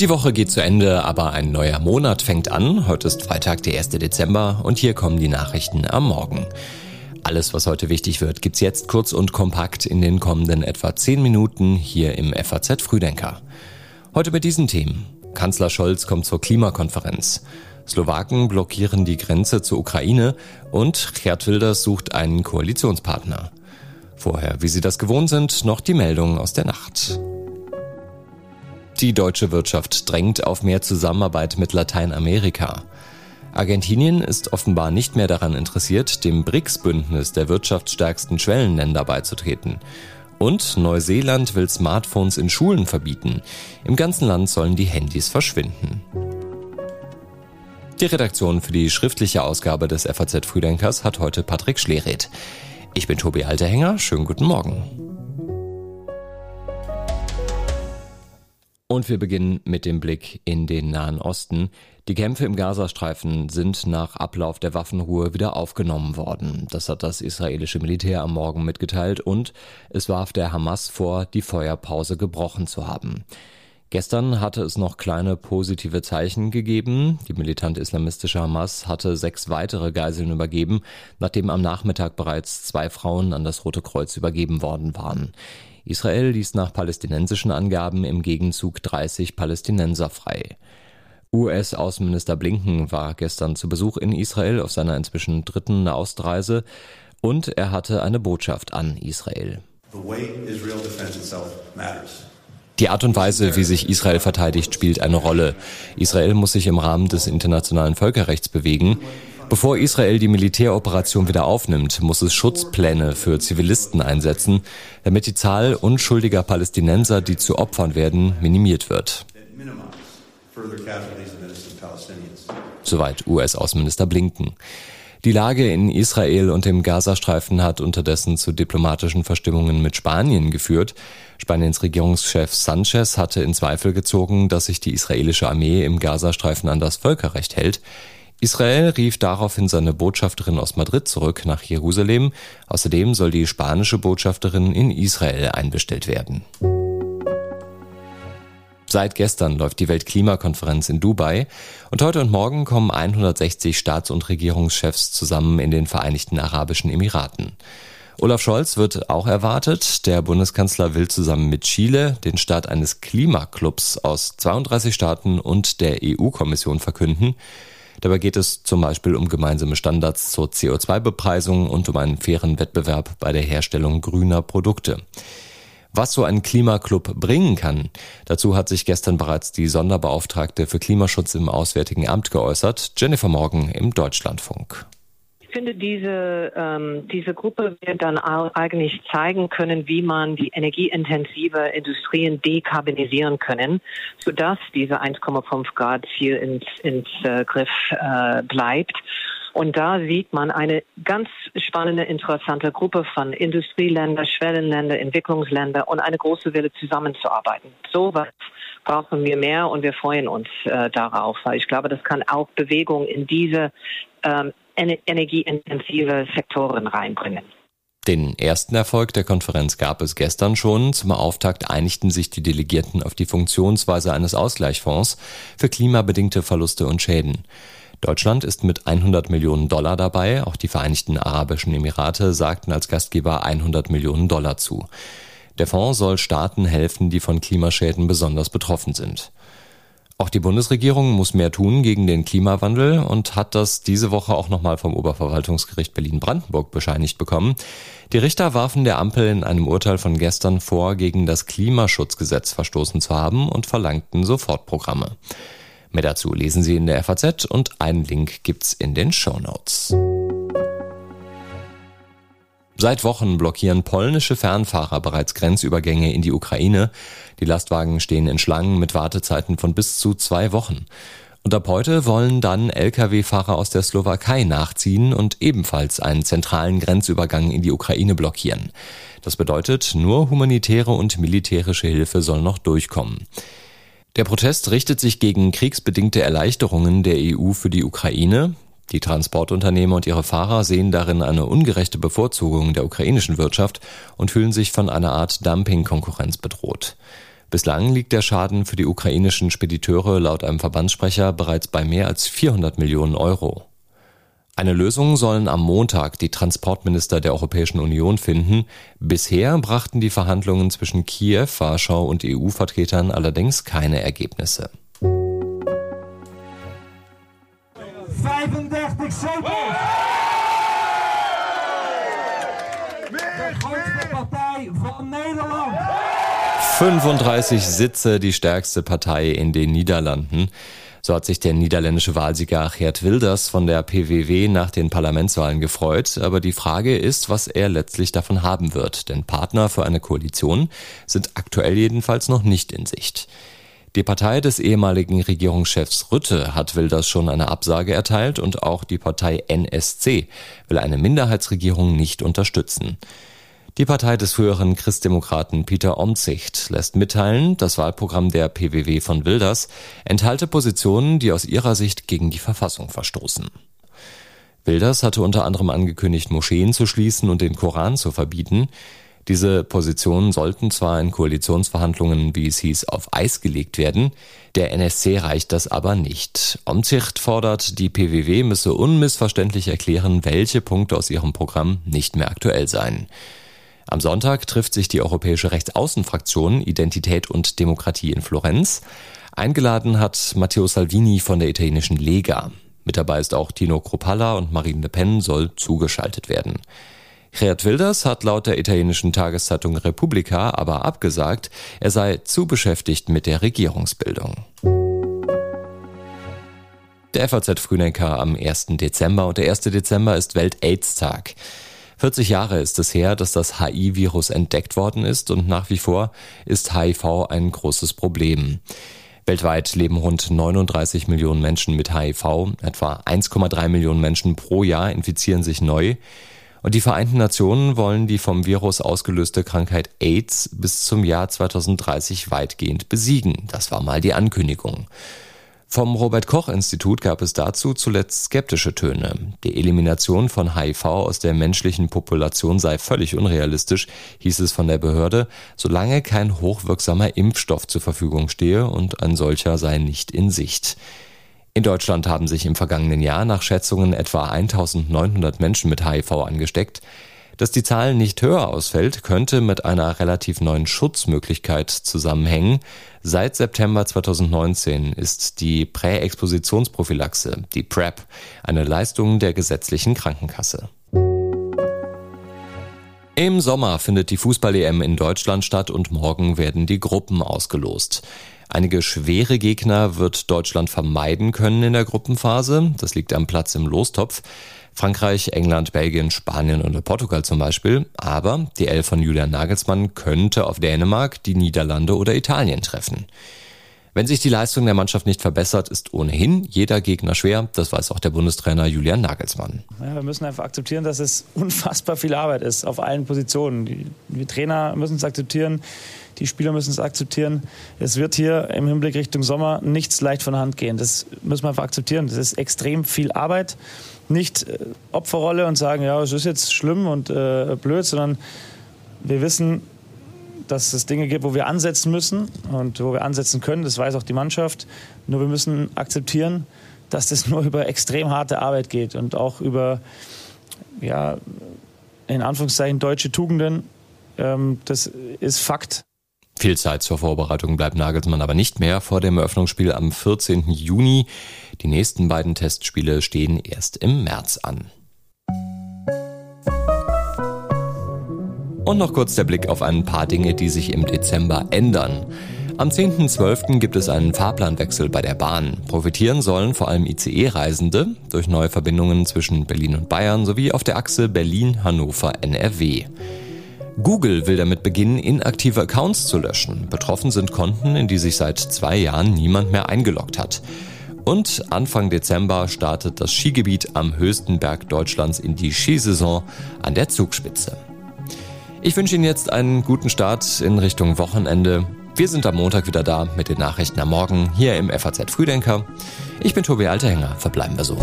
Die Woche geht zu Ende, aber ein neuer Monat fängt an. Heute ist Freitag, der 1. Dezember und hier kommen die Nachrichten am Morgen. Alles, was heute wichtig wird, gibt's jetzt kurz und kompakt in den kommenden etwa 10 Minuten hier im FAZ Frühdenker. Heute mit diesen Themen. Kanzler Scholz kommt zur Klimakonferenz. Slowaken blockieren die Grenze zur Ukraine und Gerd Wilders sucht einen Koalitionspartner. Vorher, wie Sie das gewohnt sind, noch die Meldung aus der Nacht. Die deutsche Wirtschaft drängt auf mehr Zusammenarbeit mit Lateinamerika. Argentinien ist offenbar nicht mehr daran interessiert, dem BRICS-Bündnis der wirtschaftsstärksten Schwellenländer beizutreten. Und Neuseeland will Smartphones in Schulen verbieten. Im ganzen Land sollen die Handys verschwinden. Die Redaktion für die schriftliche Ausgabe des FAZ Frühdenkers hat heute Patrick Schlereth. Ich bin Tobi Alterhänger, schönen guten Morgen. Und wir beginnen mit dem Blick in den Nahen Osten. Die Kämpfe im Gazastreifen sind nach Ablauf der Waffenruhe wieder aufgenommen worden. Das hat das israelische Militär am Morgen mitgeteilt und es warf der Hamas vor, die Feuerpause gebrochen zu haben. Gestern hatte es noch kleine positive Zeichen gegeben. Die militant-islamistische Hamas hatte sechs weitere Geiseln übergeben, nachdem am Nachmittag bereits zwei Frauen an das Rote Kreuz übergeben worden waren. Israel ließ nach palästinensischen Angaben im Gegenzug 30 Palästinenser frei. US-Außenminister Blinken war gestern zu Besuch in Israel auf seiner inzwischen dritten Nahostreise und er hatte eine Botschaft an Israel. Die Art und Weise, wie sich Israel verteidigt, spielt eine Rolle. Israel muss sich im Rahmen des internationalen Völkerrechts bewegen. Bevor Israel die Militäroperation wieder aufnimmt, muss es Schutzpläne für Zivilisten einsetzen, damit die Zahl unschuldiger Palästinenser, die zu Opfern werden, minimiert wird. Soweit US-Außenminister Blinken. Die Lage in Israel und dem Gazastreifen hat unterdessen zu diplomatischen Verstimmungen mit Spanien geführt. Spaniens Regierungschef Sanchez hatte in Zweifel gezogen, dass sich die israelische Armee im Gazastreifen an das Völkerrecht hält. Israel rief daraufhin seine Botschafterin aus Madrid zurück nach Jerusalem. Außerdem soll die spanische Botschafterin in Israel einbestellt werden. Seit gestern läuft die Weltklimakonferenz in Dubai und heute und morgen kommen 160 Staats- und Regierungschefs zusammen in den Vereinigten Arabischen Emiraten. Olaf Scholz wird auch erwartet. Der Bundeskanzler will zusammen mit Chile den Start eines Klimaclubs aus 32 Staaten und der EU-Kommission verkünden. Dabei geht es zum Beispiel um gemeinsame Standards zur CO2-Bepreisung und um einen fairen Wettbewerb bei der Herstellung grüner Produkte. Was so ein Klimaclub bringen kann, dazu hat sich gestern bereits die Sonderbeauftragte für Klimaschutz im Auswärtigen Amt geäußert, Jennifer Morgan im Deutschlandfunk. Ich finde, diese, ähm, diese Gruppe wird dann eigentlich zeigen können, wie man die energieintensive Industrien dekarbonisieren können, sodass diese 1,5 Grad Ziel ins, ins äh, Griff äh, bleibt. Und da sieht man eine ganz spannende, interessante Gruppe von Industrieländer, Schwellenländer, Entwicklungsländer und eine große Wille zusammenzuarbeiten. So was brauchen wir mehr und wir freuen uns äh, darauf, weil ich glaube, das kann auch Bewegung in diese ähm, energieintensive Sektoren reinbringen. Den ersten Erfolg der Konferenz gab es gestern schon. Zum Auftakt einigten sich die Delegierten auf die Funktionsweise eines Ausgleichsfonds für klimabedingte Verluste und Schäden. Deutschland ist mit 100 Millionen Dollar dabei. Auch die Vereinigten Arabischen Emirate sagten als Gastgeber 100 Millionen Dollar zu. Der Fonds soll Staaten helfen, die von Klimaschäden besonders betroffen sind. Auch die Bundesregierung muss mehr tun gegen den Klimawandel und hat das diese Woche auch nochmal vom Oberverwaltungsgericht Berlin-Brandenburg bescheinigt bekommen. Die Richter warfen der Ampel in einem Urteil von gestern vor, gegen das Klimaschutzgesetz verstoßen zu haben und verlangten Sofortprogramme. Mehr dazu lesen Sie in der FAZ und einen Link gibt's in den Show Notes. Seit Wochen blockieren polnische Fernfahrer bereits Grenzübergänge in die Ukraine. Die Lastwagen stehen in Schlangen mit Wartezeiten von bis zu zwei Wochen. Und ab heute wollen dann Lkw-Fahrer aus der Slowakei nachziehen und ebenfalls einen zentralen Grenzübergang in die Ukraine blockieren. Das bedeutet, nur humanitäre und militärische Hilfe soll noch durchkommen. Der Protest richtet sich gegen kriegsbedingte Erleichterungen der EU für die Ukraine. Die Transportunternehmer und ihre Fahrer sehen darin eine ungerechte Bevorzugung der ukrainischen Wirtschaft und fühlen sich von einer Art Dumping-Konkurrenz bedroht. Bislang liegt der Schaden für die ukrainischen Spediteure laut einem Verbandssprecher bereits bei mehr als 400 Millionen Euro. Eine Lösung sollen am Montag die Transportminister der Europäischen Union finden. Bisher brachten die Verhandlungen zwischen Kiew, Warschau und EU-Vertretern allerdings keine Ergebnisse. 35 Zetels! De grootste partij van Nederland! 35 Sitze, die stärkste Partei in den Niederlanden. So hat sich der niederländische Wahlsieger Geert Wilders von der PWW nach den Parlamentswahlen gefreut. Aber die Frage ist, was er letztlich davon haben wird. Denn Partner für eine Koalition sind aktuell jedenfalls noch nicht in Sicht. Die Partei des ehemaligen Regierungschefs Rütte hat Wilders schon eine Absage erteilt und auch die Partei NSC will eine Minderheitsregierung nicht unterstützen. Die Partei des früheren Christdemokraten Peter Omzicht lässt mitteilen, das Wahlprogramm der PWW von Wilders enthalte Positionen, die aus ihrer Sicht gegen die Verfassung verstoßen. Wilders hatte unter anderem angekündigt, Moscheen zu schließen und den Koran zu verbieten. Diese Positionen sollten zwar in Koalitionsverhandlungen, wie es hieß, auf Eis gelegt werden, der NSC reicht das aber nicht. Omzicht fordert, die PWW müsse unmissverständlich erklären, welche Punkte aus ihrem Programm nicht mehr aktuell seien. Am Sonntag trifft sich die Europäische Rechtsaußenfraktion Identität und Demokratie in Florenz. Eingeladen hat Matteo Salvini von der italienischen Lega. Mit dabei ist auch Tino Kropalla und Marine Le Pen soll zugeschaltet werden. Geert Wilders hat laut der italienischen Tageszeitung Repubblica aber abgesagt, er sei zu beschäftigt mit der Regierungsbildung. Der FAZ Frühdenker am 1. Dezember und der 1. Dezember ist Welt-AIDS-Tag. 40 Jahre ist es her, dass das HIV-Virus entdeckt worden ist und nach wie vor ist HIV ein großes Problem. Weltweit leben rund 39 Millionen Menschen mit HIV, etwa 1,3 Millionen Menschen pro Jahr infizieren sich neu. Und die Vereinten Nationen wollen die vom Virus ausgelöste Krankheit AIDS bis zum Jahr 2030 weitgehend besiegen. Das war mal die Ankündigung. Vom Robert Koch Institut gab es dazu zuletzt skeptische Töne. Die Elimination von HIV aus der menschlichen Population sei völlig unrealistisch, hieß es von der Behörde, solange kein hochwirksamer Impfstoff zur Verfügung stehe und ein solcher sei nicht in Sicht. In Deutschland haben sich im vergangenen Jahr nach Schätzungen etwa 1900 Menschen mit HIV angesteckt. Dass die Zahl nicht höher ausfällt, könnte mit einer relativ neuen Schutzmöglichkeit zusammenhängen. Seit September 2019 ist die Präexpositionsprophylaxe, die PrEP, eine Leistung der gesetzlichen Krankenkasse. Im Sommer findet die Fußball-EM in Deutschland statt und morgen werden die Gruppen ausgelost. Einige schwere Gegner wird Deutschland vermeiden können in der Gruppenphase. Das liegt am Platz im Lostopf. Frankreich, England, Belgien, Spanien und Portugal zum Beispiel. Aber die Elf von Julian Nagelsmann könnte auf Dänemark, die Niederlande oder Italien treffen. Wenn sich die Leistung der Mannschaft nicht verbessert, ist ohnehin jeder Gegner schwer. Das weiß auch der Bundestrainer Julian Nagelsmann. Ja, wir müssen einfach akzeptieren, dass es unfassbar viel Arbeit ist auf allen Positionen. Die, die Trainer müssen es akzeptieren, die Spieler müssen es akzeptieren. Es wird hier im Hinblick Richtung Sommer nichts leicht von Hand gehen. Das müssen wir einfach akzeptieren. Das ist extrem viel Arbeit nicht äh, Opferrolle und sagen, ja, es ist jetzt schlimm und äh, blöd, sondern wir wissen, dass es Dinge gibt, wo wir ansetzen müssen und wo wir ansetzen können. Das weiß auch die Mannschaft. Nur wir müssen akzeptieren, dass das nur über extrem harte Arbeit geht und auch über, ja, in Anführungszeichen deutsche Tugenden. Ähm, das ist Fakt. Viel Zeit zur Vorbereitung bleibt Nagelsmann aber nicht mehr vor dem Eröffnungsspiel am 14. Juni. Die nächsten beiden Testspiele stehen erst im März an. Und noch kurz der Blick auf ein paar Dinge, die sich im Dezember ändern. Am 10.12. gibt es einen Fahrplanwechsel bei der Bahn. Profitieren sollen vor allem ICE-Reisende durch neue Verbindungen zwischen Berlin und Bayern sowie auf der Achse Berlin-Hannover-NRW. Google will damit beginnen, inaktive Accounts zu löschen. Betroffen sind Konten, in die sich seit zwei Jahren niemand mehr eingeloggt hat. Und Anfang Dezember startet das Skigebiet am höchsten Berg Deutschlands in die Skisaison an der Zugspitze. Ich wünsche Ihnen jetzt einen guten Start in Richtung Wochenende. Wir sind am Montag wieder da mit den Nachrichten am Morgen hier im FAZ Frühdenker. Ich bin Tobi Alterhänger, verbleiben wir so.